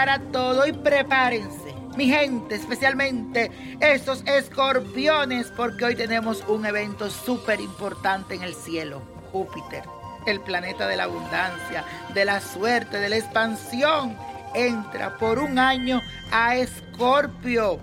Para todo y prepárense, mi gente, especialmente esos escorpiones, porque hoy tenemos un evento súper importante en el cielo, Júpiter, el planeta de la abundancia, de la suerte, de la expansión, entra por un año a Escorpio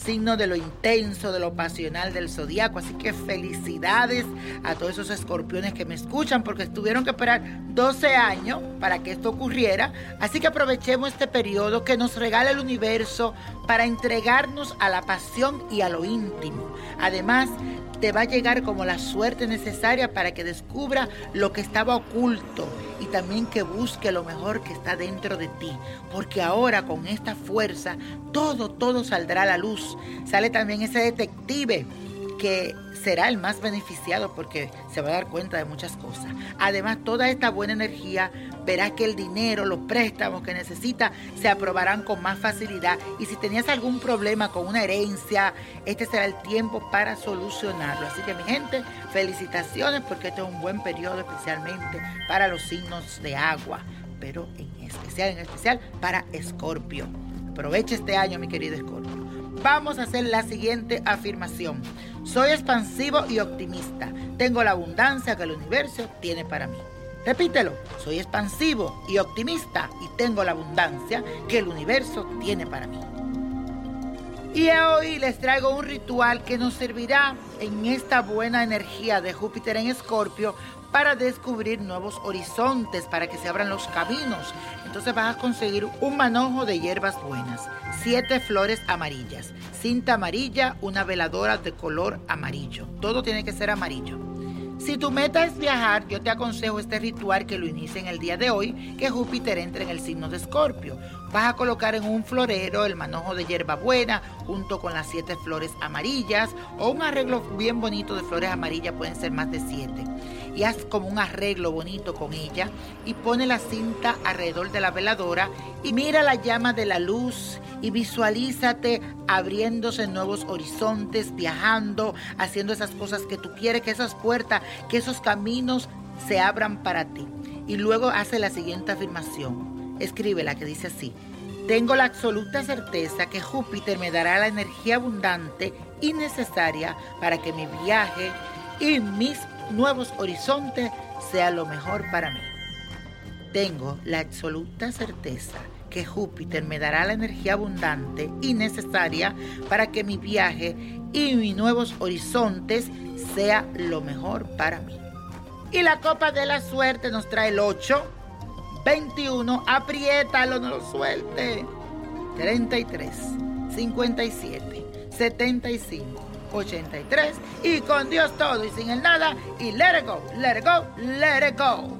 signo de lo intenso, de lo pasional del zodiaco. Así que felicidades a todos esos escorpiones que me escuchan, porque tuvieron que esperar 12 años para que esto ocurriera. Así que aprovechemos este periodo que nos regala el universo para entregarnos a la pasión y a lo íntimo. Además, te va a llegar como la suerte necesaria para que descubra lo que estaba oculto y también que busque lo mejor que está dentro de ti. Porque ahora con esta fuerza todo, todo saldrá a la luz. Sale también ese detective que será el más beneficiado porque se va a dar cuenta de muchas cosas. Además, toda esta buena energía verá que el dinero, los préstamos que necesita se aprobarán con más facilidad y si tenías algún problema con una herencia, este será el tiempo para solucionarlo. Así que mi gente, felicitaciones porque este es un buen periodo especialmente para los signos de agua, pero en especial, en especial para Escorpio. Aprovecha este año, mi querido Escorpio. Vamos a hacer la siguiente afirmación. Soy expansivo y optimista. Tengo la abundancia que el universo tiene para mí. Repítelo. Soy expansivo y optimista y tengo la abundancia que el universo tiene para mí. Y hoy les traigo un ritual que nos servirá en esta buena energía de Júpiter en Escorpio para descubrir nuevos horizontes, para que se abran los caminos. Entonces vas a conseguir un manojo de hierbas buenas, siete flores amarillas, cinta amarilla, una veladora de color amarillo. Todo tiene que ser amarillo. Si tu meta es viajar, yo te aconsejo este ritual que lo inicie en el día de hoy, que Júpiter entre en el signo de Escorpio. Vas a colocar en un florero el manojo de hierba buena junto con las siete flores amarillas o un arreglo bien bonito de flores amarillas, pueden ser más de siete. Y haz como un arreglo bonito con ella y pone la cinta alrededor de la veladora y mira la llama de la luz y visualízate abriéndose nuevos horizontes, viajando, haciendo esas cosas que tú quieres, que esas puertas, que esos caminos se abran para ti. Y luego hace la siguiente afirmación. Escríbela que dice así. Tengo la absoluta certeza que Júpiter me dará la energía abundante y necesaria para que mi viaje y mis nuevos horizontes sea lo mejor para mí. Tengo la absoluta certeza que Júpiter me dará la energía abundante y necesaria para que mi viaje y mis nuevos horizontes sea lo mejor para mí. Y la copa de la suerte nos trae el 8, 21, apriétalo, no lo suelte. 33, 57, 75, 83 y con Dios todo y sin el nada y let it go, let it go, let it go.